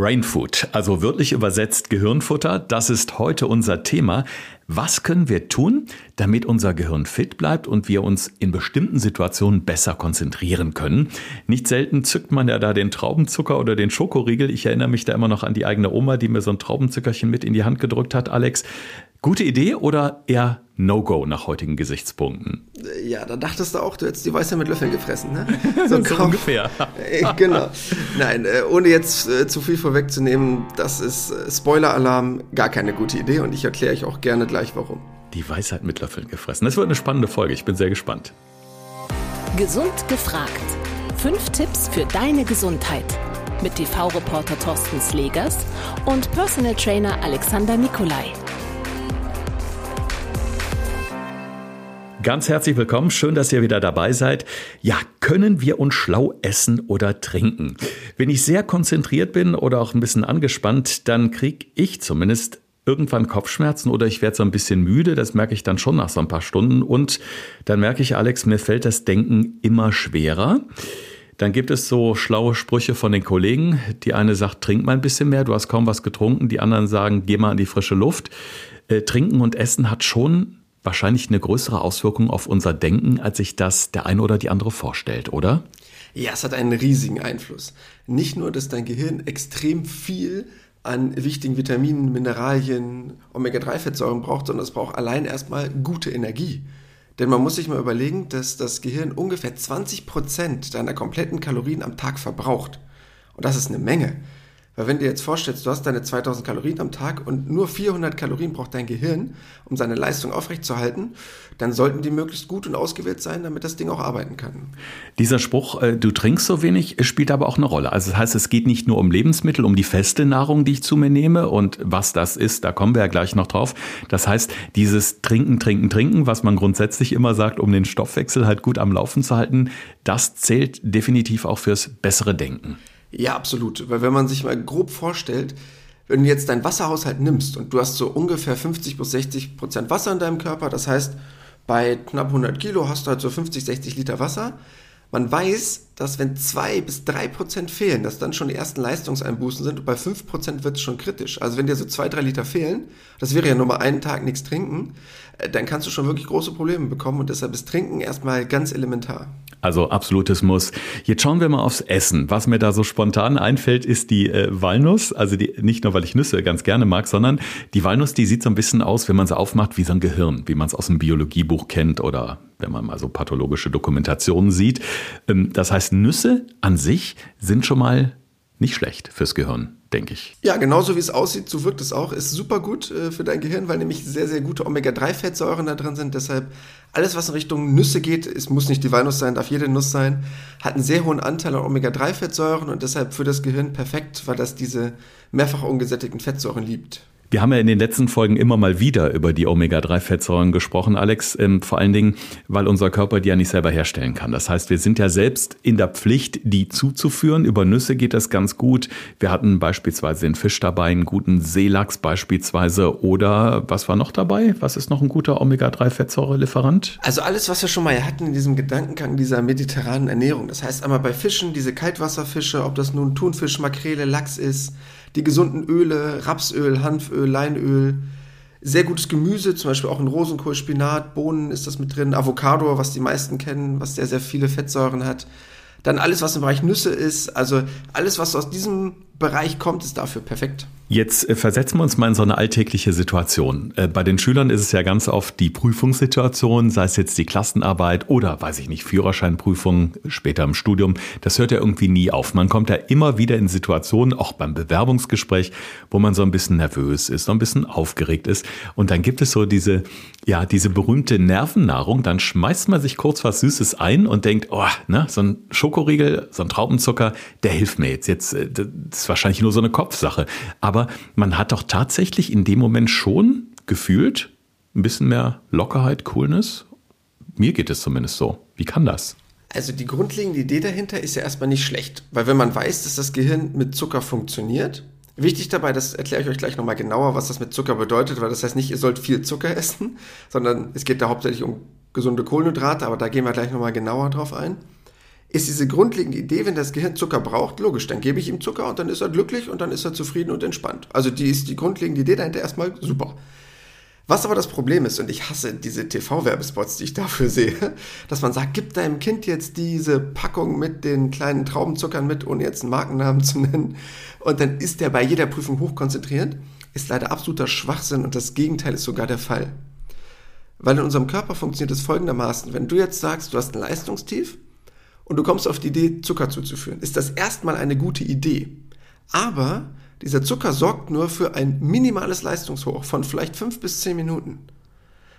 Brain Food, also wörtlich übersetzt Gehirnfutter, das ist heute unser Thema. Was können wir tun, damit unser Gehirn fit bleibt und wir uns in bestimmten Situationen besser konzentrieren können? Nicht selten zückt man ja da den Traubenzucker oder den Schokoriegel. Ich erinnere mich da immer noch an die eigene Oma, die mir so ein Traubenzuckerchen mit in die Hand gedrückt hat. Alex, Gute Idee oder eher No-Go nach heutigen Gesichtspunkten? Ja, da dachtest du auch, du hättest die Weiße mit Löffeln gefressen, ne? So, so ungefähr. Äh, genau. Nein, äh, ohne jetzt äh, zu viel vorwegzunehmen, das ist Spoiler-Alarm, gar keine gute Idee und ich erkläre euch auch gerne gleich warum. Die Weisheit mit Löffeln gefressen. Das wird eine spannende Folge, ich bin sehr gespannt. Gesund gefragt. Fünf Tipps für deine Gesundheit. Mit TV-Reporter Thorsten Slegers und Personal Trainer Alexander Nikolai. Ganz herzlich willkommen, schön, dass ihr wieder dabei seid. Ja, können wir uns schlau essen oder trinken? Wenn ich sehr konzentriert bin oder auch ein bisschen angespannt, dann kriege ich zumindest irgendwann Kopfschmerzen oder ich werde so ein bisschen müde, das merke ich dann schon nach so ein paar Stunden und dann merke ich, Alex, mir fällt das Denken immer schwerer. Dann gibt es so schlaue Sprüche von den Kollegen. Die eine sagt, trink mal ein bisschen mehr, du hast kaum was getrunken. Die anderen sagen, geh mal in die frische Luft. Äh, trinken und Essen hat schon wahrscheinlich eine größere Auswirkung auf unser Denken, als sich das der eine oder die andere vorstellt, oder? Ja, es hat einen riesigen Einfluss. Nicht nur, dass dein Gehirn extrem viel an wichtigen Vitaminen, Mineralien, Omega-3-Fettsäuren braucht, sondern es braucht allein erstmal gute Energie. Denn man muss sich mal überlegen, dass das Gehirn ungefähr 20 Prozent deiner kompletten Kalorien am Tag verbraucht. Und das ist eine Menge. Weil wenn du dir jetzt vorstellst, du hast deine 2000 Kalorien am Tag und nur 400 Kalorien braucht dein Gehirn, um seine Leistung aufrechtzuerhalten, dann sollten die möglichst gut und ausgewählt sein, damit das Ding auch arbeiten kann. Dieser Spruch, äh, du trinkst so wenig, spielt aber auch eine Rolle. Also das heißt, es geht nicht nur um Lebensmittel, um die feste Nahrung, die ich zu mir nehme und was das ist, da kommen wir ja gleich noch drauf. Das heißt, dieses Trinken, Trinken, Trinken, was man grundsätzlich immer sagt, um den Stoffwechsel halt gut am Laufen zu halten, das zählt definitiv auch fürs bessere Denken. Ja, absolut. Weil wenn man sich mal grob vorstellt, wenn du jetzt deinen Wasserhaushalt nimmst und du hast so ungefähr 50 bis 60 Prozent Wasser in deinem Körper, das heißt, bei knapp 100 Kilo hast du halt so 50, 60 Liter Wasser. Man weiß, dass wenn zwei bis drei Prozent fehlen, dass dann schon die ersten Leistungseinbußen sind und bei fünf Prozent wird es schon kritisch. Also wenn dir so zwei, drei Liter fehlen, das wäre ja nur mal einen Tag nichts trinken, äh, dann kannst du schon wirklich große Probleme bekommen und deshalb ist Trinken erstmal ganz elementar. Also absolutes Muss. Jetzt schauen wir mal aufs Essen. Was mir da so spontan einfällt, ist die äh, Walnuss. Also die, nicht nur, weil ich Nüsse ganz gerne mag, sondern die Walnuss, die sieht so ein bisschen aus, wenn man sie aufmacht, wie so ein Gehirn, wie man es aus dem Biologiebuch kennt oder wenn man mal so pathologische Dokumentationen sieht. Ähm, das heißt, Nüsse an sich sind schon mal nicht schlecht fürs Gehirn, denke ich. Ja, genauso wie es aussieht, so wirkt es auch. Ist super gut äh, für dein Gehirn, weil nämlich sehr, sehr gute Omega-3-Fettsäuren da drin sind. Deshalb alles, was in Richtung Nüsse geht, es muss nicht die Walnuss sein, darf jede Nuss sein, hat einen sehr hohen Anteil an Omega-3-Fettsäuren und deshalb für das Gehirn perfekt, weil das diese mehrfach ungesättigten Fettsäuren liebt. Wir haben ja in den letzten Folgen immer mal wieder über die Omega-3-Fettsäuren gesprochen, Alex, ähm, vor allen Dingen, weil unser Körper die ja nicht selber herstellen kann. Das heißt, wir sind ja selbst in der Pflicht, die zuzuführen. Über Nüsse geht das ganz gut. Wir hatten beispielsweise den Fisch dabei, einen guten Seelachs beispielsweise. Oder was war noch dabei? Was ist noch ein guter Omega-3-Fettsäurelieferant? Also alles, was wir schon mal hatten in diesem Gedankengang dieser mediterranen Ernährung. Das heißt einmal bei Fischen, diese Kaltwasserfische, ob das nun Thunfisch, Makrele, Lachs ist, die gesunden Öle, Rapsöl, Hanföl, Leinöl, sehr gutes Gemüse, zum Beispiel auch in Rosenkohl, Spinat, Bohnen ist das mit drin, Avocado, was die meisten kennen, was sehr, sehr viele Fettsäuren hat. Dann alles, was im Bereich Nüsse ist, also alles, was aus diesem Bereich kommt, ist dafür perfekt. Jetzt äh, versetzen wir uns mal in so eine alltägliche Situation. Äh, bei den Schülern ist es ja ganz oft die Prüfungssituation, sei es jetzt die Klassenarbeit oder, weiß ich nicht, Führerscheinprüfung später im Studium. Das hört ja irgendwie nie auf. Man kommt ja immer wieder in Situationen, auch beim Bewerbungsgespräch, wo man so ein bisschen nervös ist, so ein bisschen aufgeregt ist. Und dann gibt es so diese, ja, diese berühmte Nervennahrung. Dann schmeißt man sich kurz was Süßes ein und denkt, oh, ne, so ein Schokoriegel, so ein Traubenzucker, der hilft mir jetzt. Jetzt, äh, das wahrscheinlich nur so eine Kopfsache. Aber man hat doch tatsächlich in dem Moment schon gefühlt ein bisschen mehr Lockerheit, Coolness. Mir geht es zumindest so. Wie kann das? Also die grundlegende Idee dahinter ist ja erstmal nicht schlecht, weil wenn man weiß, dass das Gehirn mit Zucker funktioniert, wichtig dabei, das erkläre ich euch gleich nochmal genauer, was das mit Zucker bedeutet, weil das heißt nicht, ihr sollt viel Zucker essen, sondern es geht da hauptsächlich um gesunde Kohlenhydrate, aber da gehen wir gleich nochmal genauer drauf ein ist diese grundlegende Idee, wenn das Gehirn Zucker braucht, logisch, dann gebe ich ihm Zucker und dann ist er glücklich und dann ist er zufrieden und entspannt. Also die ist die grundlegende Idee dahinter erstmal super. Was aber das Problem ist, und ich hasse diese TV-Werbespots, die ich dafür sehe, dass man sagt, gib deinem Kind jetzt diese Packung mit den kleinen Traubenzuckern mit, ohne jetzt einen Markennamen zu nennen, und dann ist der bei jeder Prüfung hochkonzentriert, ist leider absoluter Schwachsinn und das Gegenteil ist sogar der Fall. Weil in unserem Körper funktioniert es folgendermaßen, wenn du jetzt sagst, du hast ein Leistungstief und du kommst auf die Idee, Zucker zuzuführen, ist das erstmal eine gute Idee. Aber dieser Zucker sorgt nur für ein minimales Leistungshoch von vielleicht fünf bis zehn Minuten.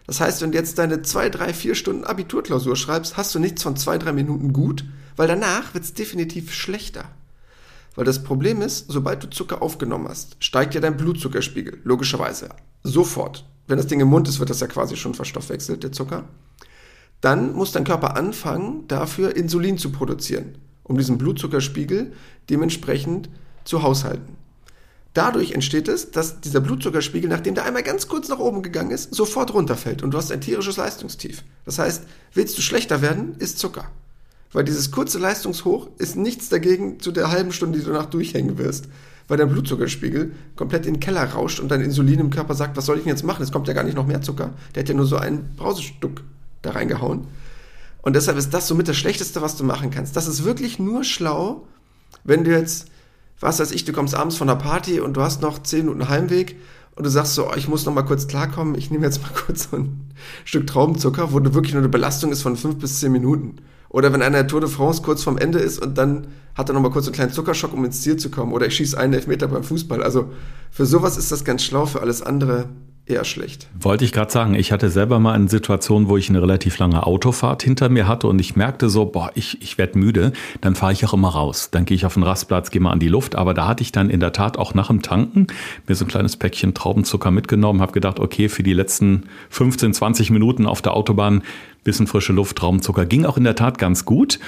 Das heißt, wenn du jetzt deine zwei, drei, vier Stunden Abiturklausur schreibst, hast du nichts von zwei, drei Minuten gut, weil danach wird es definitiv schlechter. Weil das Problem ist, sobald du Zucker aufgenommen hast, steigt ja dein Blutzuckerspiegel, logischerweise. Sofort. Wenn das Ding im Mund ist, wird das ja quasi schon verstoffwechselt, der Zucker. Dann muss dein Körper anfangen, dafür Insulin zu produzieren, um diesen Blutzuckerspiegel dementsprechend zu haushalten. Dadurch entsteht es, dass dieser Blutzuckerspiegel, nachdem der einmal ganz kurz nach oben gegangen ist, sofort runterfällt und du hast ein tierisches Leistungstief. Das heißt, willst du schlechter werden, ist Zucker. Weil dieses kurze Leistungshoch ist nichts dagegen zu der halben Stunde, die du danach durchhängen wirst. Weil dein Blutzuckerspiegel komplett in den Keller rauscht und dein Insulin im Körper sagt, was soll ich denn jetzt machen? Es kommt ja gar nicht noch mehr Zucker. Der hat ja nur so ein Brausestück da reingehauen. Und deshalb ist das somit das Schlechteste, was du machen kannst. Das ist wirklich nur schlau, wenn du jetzt was weiß ich, du kommst abends von der Party und du hast noch zehn Minuten Heimweg und du sagst so, oh, ich muss noch mal kurz klarkommen, ich nehme jetzt mal kurz so ein Stück Traubenzucker, wo du wirklich nur eine Belastung ist von fünf bis zehn Minuten. Oder wenn einer Tour de France kurz vorm Ende ist und dann hat er noch mal kurz einen kleinen Zuckerschock, um ins Ziel zu kommen. Oder ich schieße einen Elfmeter beim Fußball. Also für sowas ist das ganz schlau, für alles andere eher schlecht. Wollte ich gerade sagen, ich hatte selber mal eine Situation, wo ich eine relativ lange Autofahrt hinter mir hatte und ich merkte so, boah, ich, ich werde müde, dann fahre ich auch immer raus. Dann gehe ich auf den Rastplatz, gehe mal an die Luft. Aber da hatte ich dann in der Tat auch nach dem Tanken mir so ein kleines Päckchen Traubenzucker mitgenommen, habe gedacht, okay, für die letzten 15, 20 Minuten auf der Autobahn bisschen frische Luft, Traubenzucker ging auch in der Tat ganz gut.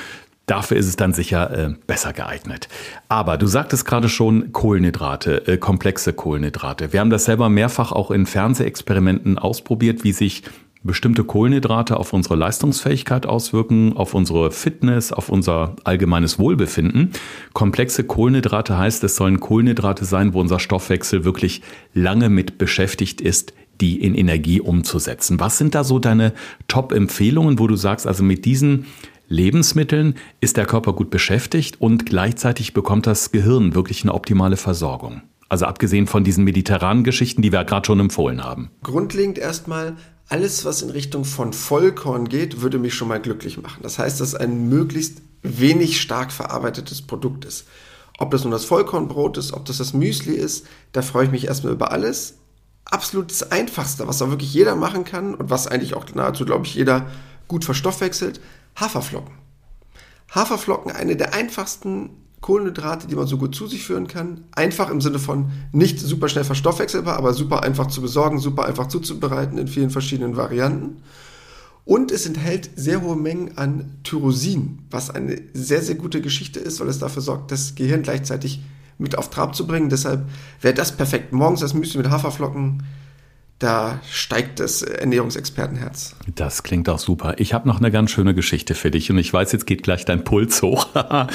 Dafür ist es dann sicher äh, besser geeignet. Aber du sagtest gerade schon Kohlenhydrate, äh, komplexe Kohlenhydrate. Wir haben das selber mehrfach auch in Fernsehexperimenten ausprobiert, wie sich bestimmte Kohlenhydrate auf unsere Leistungsfähigkeit auswirken, auf unsere Fitness, auf unser allgemeines Wohlbefinden. Komplexe Kohlenhydrate heißt, es sollen Kohlenhydrate sein, wo unser Stoffwechsel wirklich lange mit beschäftigt ist, die in Energie umzusetzen. Was sind da so deine Top-Empfehlungen, wo du sagst, also mit diesen Lebensmitteln ist der Körper gut beschäftigt und gleichzeitig bekommt das Gehirn wirklich eine optimale Versorgung. Also abgesehen von diesen mediterranen Geschichten, die wir gerade schon empfohlen haben. Grundlegend erstmal, alles, was in Richtung von Vollkorn geht, würde mich schon mal glücklich machen. Das heißt, dass ein möglichst wenig stark verarbeitetes Produkt ist. Ob das nun das Vollkornbrot ist, ob das das Müsli ist, da freue ich mich erstmal über alles. Absolut das Einfachste, was auch wirklich jeder machen kann und was eigentlich auch nahezu, glaube ich, jeder gut verstoffwechselt, Haferflocken. Haferflocken, eine der einfachsten Kohlenhydrate, die man so gut zu sich führen kann. Einfach im Sinne von nicht super schnell verstoffwechselbar, aber super einfach zu besorgen, super einfach zuzubereiten in vielen verschiedenen Varianten. Und es enthält sehr hohe Mengen an Tyrosin, was eine sehr, sehr gute Geschichte ist, weil es dafür sorgt, das Gehirn gleichzeitig mit auf Trab zu bringen. Deshalb wäre das perfekt. Morgens das Müsli mit Haferflocken, da steigt das Ernährungsexpertenherz. Das klingt auch super. Ich habe noch eine ganz schöne Geschichte für dich und ich weiß, jetzt geht gleich dein Puls hoch.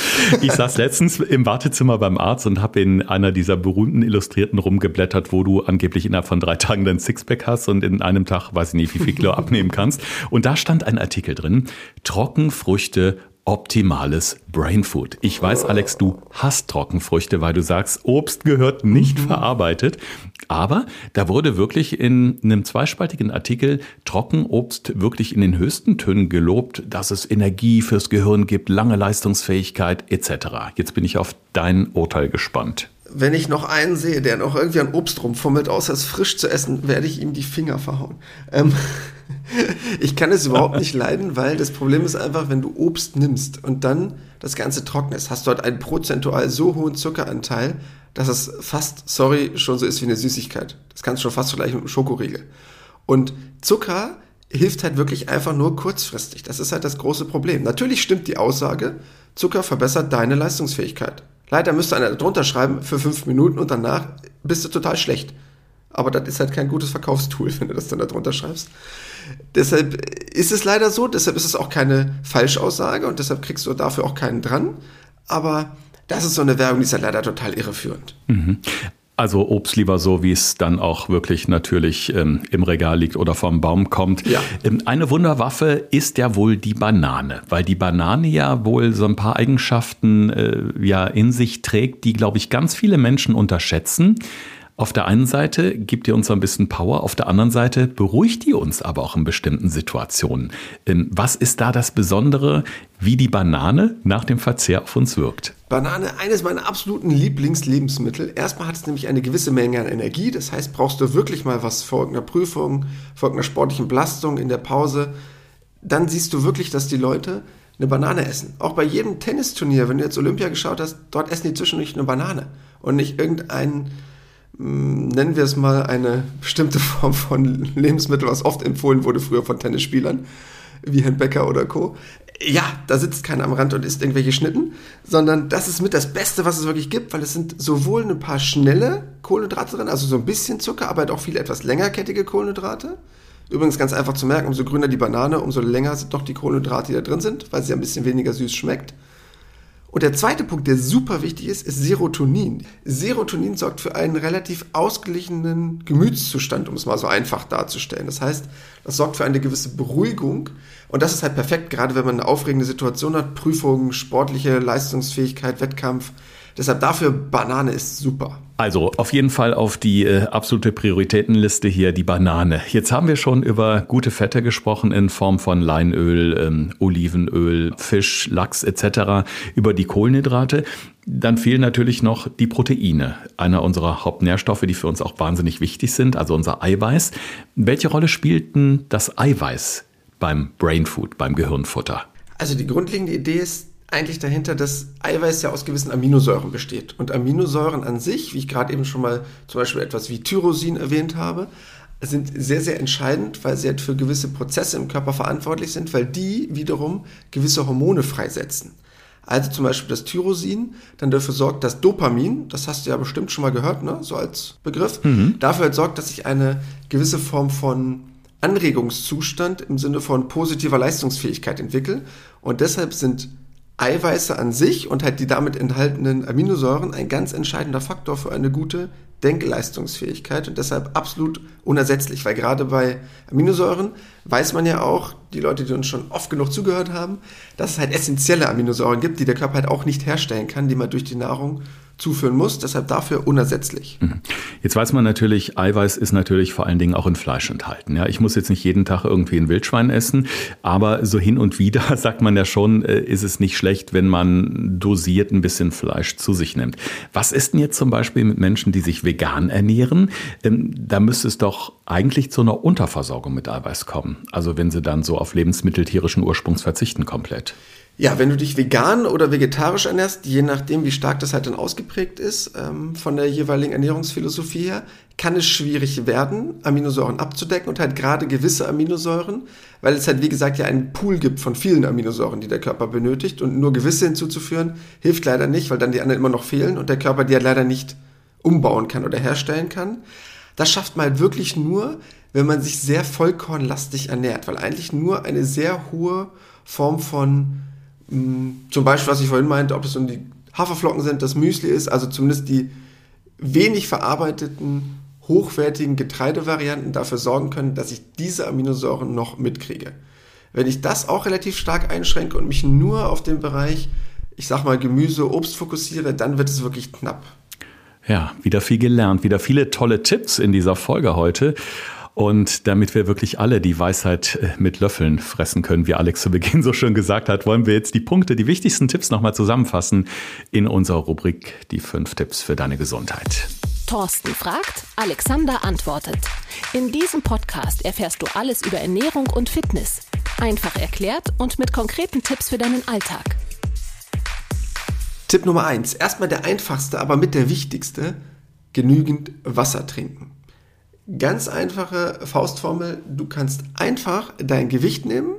ich saß letztens im Wartezimmer beim Arzt und habe in einer dieser berühmten Illustrierten rumgeblättert, wo du angeblich innerhalb von drei Tagen dein Sixpack hast und in einem Tag, weiß ich nicht, wie viel Kilo abnehmen kannst. Und da stand ein Artikel drin, Trockenfrüchte optimales Brainfood. Ich weiß, Alex, du hast Trockenfrüchte, weil du sagst, Obst gehört nicht mhm. verarbeitet. Aber da wurde wirklich in einem zweispaltigen Artikel Trockenobst wirklich in den höchsten Tönen gelobt, dass es Energie fürs Gehirn gibt, lange Leistungsfähigkeit etc. Jetzt bin ich auf dein Urteil gespannt. Wenn ich noch einen sehe, der noch irgendwie an Obst rumfummelt, außer es frisch zu essen, werde ich ihm die Finger verhauen. Ähm ich kann es überhaupt nicht leiden, weil das Problem ist einfach, wenn du Obst nimmst und dann das Ganze trocken ist, hast du halt einen prozentual so hohen Zuckeranteil, dass es fast, sorry, schon so ist wie eine Süßigkeit. Das kannst du schon fast vergleichen mit einem Schokoriegel. Und Zucker hilft halt wirklich einfach nur kurzfristig. Das ist halt das große Problem. Natürlich stimmt die Aussage, Zucker verbessert deine Leistungsfähigkeit. Leider müsste einer drunter schreiben für fünf Minuten und danach bist du total schlecht. aber das ist halt kein gutes Verkaufstool, wenn du das dann da drunter schreibst. Deshalb ist es leider so, deshalb ist es auch keine Falschaussage und deshalb kriegst du dafür auch keinen dran. Aber das ist so eine Werbung, die ist ja leider total irreführend. Mhm. Also Obst lieber so, wie es dann auch wirklich natürlich ähm, im Regal liegt oder vom Baum kommt. Ja. Ähm, eine Wunderwaffe ist ja wohl die Banane, weil die Banane ja wohl so ein paar Eigenschaften äh, ja in sich trägt, die, glaube ich, ganz viele Menschen unterschätzen. Auf der einen Seite gibt ihr uns ein bisschen Power, auf der anderen Seite beruhigt ihr uns aber auch in bestimmten Situationen. Ähm, was ist da das Besondere, wie die Banane nach dem Verzehr auf uns wirkt? Banane, eines meiner absoluten Lieblingslebensmittel. Erstmal hat es nämlich eine gewisse Menge an Energie. Das heißt, brauchst du wirklich mal was vor irgendeiner Prüfung, vor irgendeiner sportlichen Belastung in der Pause, dann siehst du wirklich, dass die Leute eine Banane essen. Auch bei jedem Tennisturnier, wenn du jetzt Olympia geschaut hast, dort essen die zwischendurch eine Banane und nicht irgendeinen nennen wir es mal, eine bestimmte Form von Lebensmittel, was oft empfohlen wurde früher von Tennisspielern, wie Herrn Becker oder Co. Ja, da sitzt keiner am Rand und isst irgendwelche Schnitten, sondern das ist mit das Beste, was es wirklich gibt, weil es sind sowohl ein paar schnelle Kohlenhydrate drin, also so ein bisschen Zucker, aber halt auch viele etwas längerkettige Kohlenhydrate. Übrigens ganz einfach zu merken, umso grüner die Banane, umso länger sind doch die Kohlenhydrate, die da drin sind, weil sie ein bisschen weniger süß schmeckt. Und der zweite Punkt, der super wichtig ist, ist Serotonin. Serotonin sorgt für einen relativ ausgeglichenen Gemütszustand, um es mal so einfach darzustellen. Das heißt, das sorgt für eine gewisse Beruhigung. Und das ist halt perfekt, gerade wenn man eine aufregende Situation hat, Prüfungen, sportliche Leistungsfähigkeit, Wettkampf. Deshalb dafür Banane ist super. Also auf jeden Fall auf die äh, absolute Prioritätenliste hier die Banane. Jetzt haben wir schon über gute Fette gesprochen in Form von Leinöl, ähm, Olivenöl, Fisch, Lachs etc. Über die Kohlenhydrate. Dann fehlen natürlich noch die Proteine, einer unserer Hauptnährstoffe, die für uns auch wahnsinnig wichtig sind, also unser Eiweiß. Welche Rolle spielt denn das Eiweiß beim Brainfood, beim Gehirnfutter? Also die grundlegende Idee ist, eigentlich dahinter, dass Eiweiß ja aus gewissen Aminosäuren besteht. Und Aminosäuren an sich, wie ich gerade eben schon mal zum Beispiel etwas wie Tyrosin erwähnt habe, sind sehr, sehr entscheidend, weil sie halt für gewisse Prozesse im Körper verantwortlich sind, weil die wiederum gewisse Hormone freisetzen. Also zum Beispiel das Tyrosin dann dafür sorgt, dass Dopamin, das hast du ja bestimmt schon mal gehört, ne? so als Begriff, mhm. dafür halt sorgt, dass sich eine gewisse Form von Anregungszustand im Sinne von positiver Leistungsfähigkeit entwickelt. Und deshalb sind Eiweiße an sich und halt die damit enthaltenen Aminosäuren ein ganz entscheidender Faktor für eine gute Denkleistungsfähigkeit und deshalb absolut unersetzlich, weil gerade bei Aminosäuren weiß man ja auch, die Leute, die uns schon oft genug zugehört haben, dass es halt essentielle Aminosäuren gibt, die der Körper halt auch nicht herstellen kann, die man durch die Nahrung zuführen muss, deshalb dafür unersetzlich. Mhm. Jetzt weiß man natürlich, Eiweiß ist natürlich vor allen Dingen auch in Fleisch enthalten. Ja, ich muss jetzt nicht jeden Tag irgendwie ein Wildschwein essen, aber so hin und wieder sagt man ja schon, äh, ist es nicht schlecht, wenn man dosiert ein bisschen Fleisch zu sich nimmt. Was ist denn jetzt zum Beispiel mit Menschen, die sich vegan ernähren? Ähm, da müsste es doch eigentlich zu einer Unterversorgung mit Eiweiß kommen. Also wenn sie dann so auf Lebensmittel tierischen Ursprungs verzichten komplett. Ja, wenn du dich vegan oder vegetarisch ernährst, je nachdem, wie stark das halt dann ausgeprägt ist, ähm, von der jeweiligen Ernährungsphilosophie her, kann es schwierig werden, Aminosäuren abzudecken und halt gerade gewisse Aminosäuren, weil es halt wie gesagt ja einen Pool gibt von vielen Aminosäuren, die der Körper benötigt und nur gewisse hinzuzuführen, hilft leider nicht, weil dann die anderen immer noch fehlen und der Körper die halt leider nicht umbauen kann oder herstellen kann. Das schafft man halt wirklich nur, wenn man sich sehr vollkornlastig ernährt, weil eigentlich nur eine sehr hohe Form von zum Beispiel, was ich vorhin meinte, ob es um die Haferflocken sind, das Müsli ist, also zumindest die wenig verarbeiteten, hochwertigen Getreidevarianten dafür sorgen können, dass ich diese Aminosäuren noch mitkriege. Wenn ich das auch relativ stark einschränke und mich nur auf den Bereich, ich sag mal, Gemüse, Obst fokussiere, dann wird es wirklich knapp. Ja, wieder viel gelernt, wieder viele tolle Tipps in dieser Folge heute. Und damit wir wirklich alle die Weisheit äh, mit Löffeln fressen können, wie Alex zu Beginn so schön gesagt hat, wollen wir jetzt die Punkte, die wichtigsten Tipps nochmal zusammenfassen in unserer Rubrik Die fünf Tipps für deine Gesundheit. Thorsten fragt, Alexander antwortet. In diesem Podcast erfährst du alles über Ernährung und Fitness. Einfach erklärt und mit konkreten Tipps für deinen Alltag. Tipp Nummer eins: Erstmal der einfachste, aber mit der wichtigste. Genügend Wasser trinken. Ganz einfache Faustformel. Du kannst einfach dein Gewicht nehmen,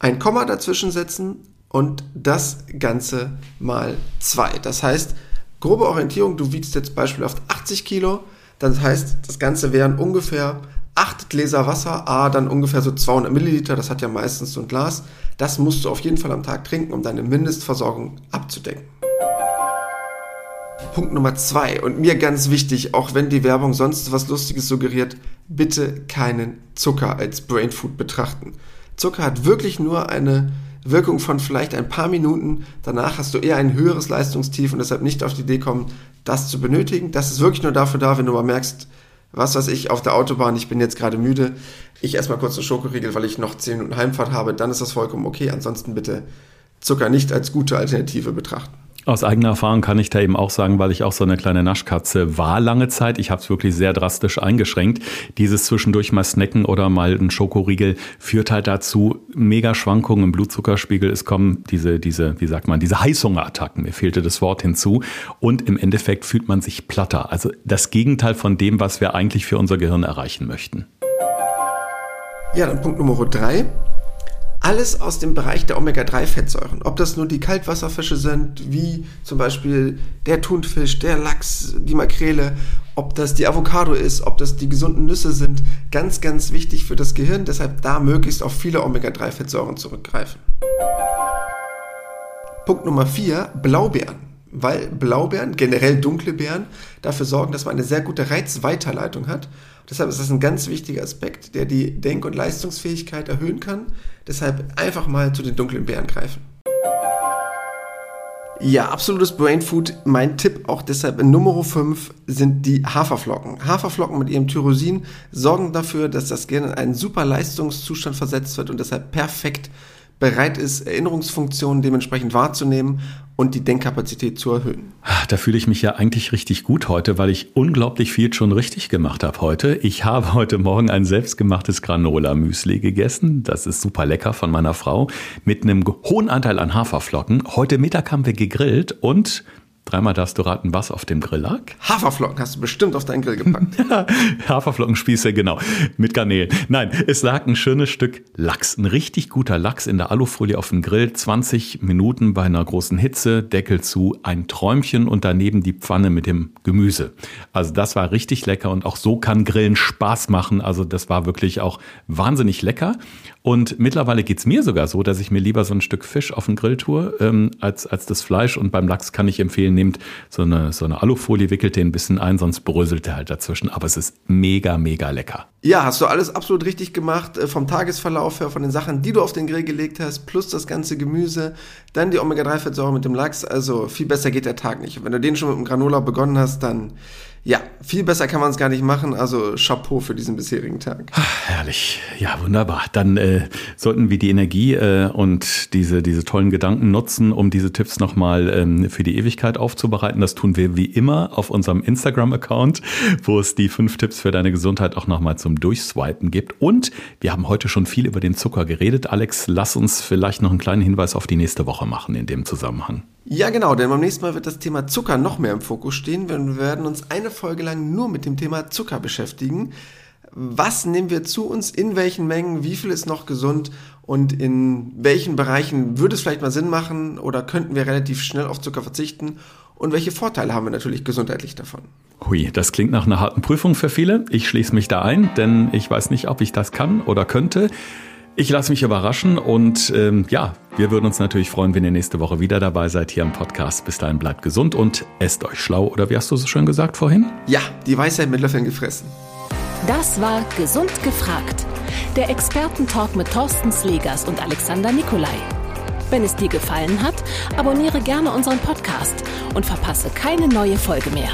ein Komma dazwischen setzen und das Ganze mal zwei. Das heißt, grobe Orientierung, du wiegst jetzt beispielsweise 80 Kilo, Das heißt, das Ganze wären ungefähr 8 Gläser Wasser, a dann ungefähr so 200 Milliliter, das hat ja meistens so ein Glas. Das musst du auf jeden Fall am Tag trinken, um deine Mindestversorgung abzudecken. Punkt Nummer zwei und mir ganz wichtig, auch wenn die Werbung sonst was Lustiges suggeriert, bitte keinen Zucker als Brain Food betrachten. Zucker hat wirklich nur eine Wirkung von vielleicht ein paar Minuten. Danach hast du eher ein höheres Leistungstief und deshalb nicht auf die Idee kommen, das zu benötigen. Das ist wirklich nur dafür da, wenn du mal merkst, was weiß ich, auf der Autobahn, ich bin jetzt gerade müde, ich esse mal kurz eine Schokoriegel, weil ich noch 10 Minuten Heimfahrt habe, dann ist das vollkommen okay. Ansonsten bitte Zucker nicht als gute Alternative betrachten. Aus eigener Erfahrung kann ich da eben auch sagen, weil ich auch so eine kleine Naschkatze war lange Zeit. Ich habe es wirklich sehr drastisch eingeschränkt. Dieses zwischendurch mal snacken oder mal ein Schokoriegel führt halt dazu mega Schwankungen im Blutzuckerspiegel. Es kommen diese, diese, wie sagt man, diese Heißhungerattacken. Mir fehlte das Wort hinzu. Und im Endeffekt fühlt man sich platter. Also das Gegenteil von dem, was wir eigentlich für unser Gehirn erreichen möchten. Ja, dann Punkt Nummer drei alles aus dem Bereich der Omega-3-Fettsäuren. Ob das nur die Kaltwasserfische sind, wie zum Beispiel der Thunfisch, der Lachs, die Makrele, ob das die Avocado ist, ob das die gesunden Nüsse sind. Ganz, ganz wichtig für das Gehirn, deshalb da möglichst auf viele Omega-3-Fettsäuren zurückgreifen. Punkt Nummer 4, Blaubeeren. Weil Blaubeeren, generell dunkle Beeren, dafür sorgen, dass man eine sehr gute Reizweiterleitung hat Deshalb ist das ein ganz wichtiger Aspekt, der die Denk- und Leistungsfähigkeit erhöhen kann. Deshalb einfach mal zu den dunklen Beeren greifen. Ja, absolutes Brainfood. Mein Tipp auch deshalb in Nummer 5 sind die Haferflocken. Haferflocken mit ihrem Tyrosin sorgen dafür, dass das Gehirn in einen super Leistungszustand versetzt wird und deshalb perfekt bereit ist, Erinnerungsfunktionen dementsprechend wahrzunehmen und die Denkkapazität zu erhöhen. Ah, da fühle ich mich ja eigentlich richtig gut heute, weil ich unglaublich viel schon richtig gemacht habe heute. Ich habe heute Morgen ein selbstgemachtes Granola-Müsli gegessen. Das ist super lecker von meiner Frau mit einem hohen Anteil an Haferflocken. Heute Mittag haben wir gegrillt und Dreimal darfst du raten, was auf dem Grill lag. Haferflocken hast du bestimmt auf deinen Grill gepackt. Haferflockenspieße, genau. Mit Garnelen. Nein, es lag ein schönes Stück Lachs. Ein richtig guter Lachs in der Alufolie auf dem Grill. 20 Minuten bei einer großen Hitze, Deckel zu, ein Träumchen und daneben die Pfanne mit dem Gemüse. Also das war richtig lecker und auch so kann Grillen Spaß machen. Also das war wirklich auch wahnsinnig lecker. Und mittlerweile geht's mir sogar so, dass ich mir lieber so ein Stück Fisch auf den Grill tue, ähm, als, als das Fleisch. Und beim Lachs kann ich empfehlen, nehmt so eine, so eine Alufolie, wickelt den ein bisschen ein, sonst bröselt er halt dazwischen. Aber es ist mega, mega lecker. Ja, hast du alles absolut richtig gemacht. Äh, vom Tagesverlauf her, von den Sachen, die du auf den Grill gelegt hast, plus das ganze Gemüse, dann die Omega-3-Fettsäure mit dem Lachs. Also viel besser geht der Tag nicht. Wenn du den schon mit dem Granola begonnen hast, dann ja, viel besser kann man es gar nicht machen. Also Chapeau für diesen bisherigen Tag. Ach, herrlich. Ja, wunderbar. Dann äh, sollten wir die Energie äh, und diese, diese tollen Gedanken nutzen, um diese Tipps nochmal ähm, für die Ewigkeit aufzubereiten. Das tun wir wie immer auf unserem Instagram-Account, wo es die fünf Tipps für deine Gesundheit auch nochmal zum Durchswipen gibt. Und wir haben heute schon viel über den Zucker geredet. Alex, lass uns vielleicht noch einen kleinen Hinweis auf die nächste Woche machen in dem Zusammenhang. Ja, genau, denn beim nächsten Mal wird das Thema Zucker noch mehr im Fokus stehen. Wir werden uns eine Folge lang nur mit dem Thema Zucker beschäftigen. Was nehmen wir zu uns, in welchen Mengen, wie viel ist noch gesund und in welchen Bereichen würde es vielleicht mal Sinn machen oder könnten wir relativ schnell auf Zucker verzichten und welche Vorteile haben wir natürlich gesundheitlich davon? Hui, das klingt nach einer harten Prüfung für viele. Ich schließe mich da ein, denn ich weiß nicht, ob ich das kann oder könnte. Ich lasse mich überraschen und ähm, ja, wir würden uns natürlich freuen, wenn ihr nächste Woche wieder dabei seid hier im Podcast. Bis dahin bleibt gesund und esst euch schlau. Oder wie hast du so schön gesagt vorhin? Ja, die Weisheit mit Löffeln gefressen. Das war Gesund gefragt. Der Expertentalk mit Thorsten Slegers und Alexander Nikolai. Wenn es dir gefallen hat, abonniere gerne unseren Podcast und verpasse keine neue Folge mehr.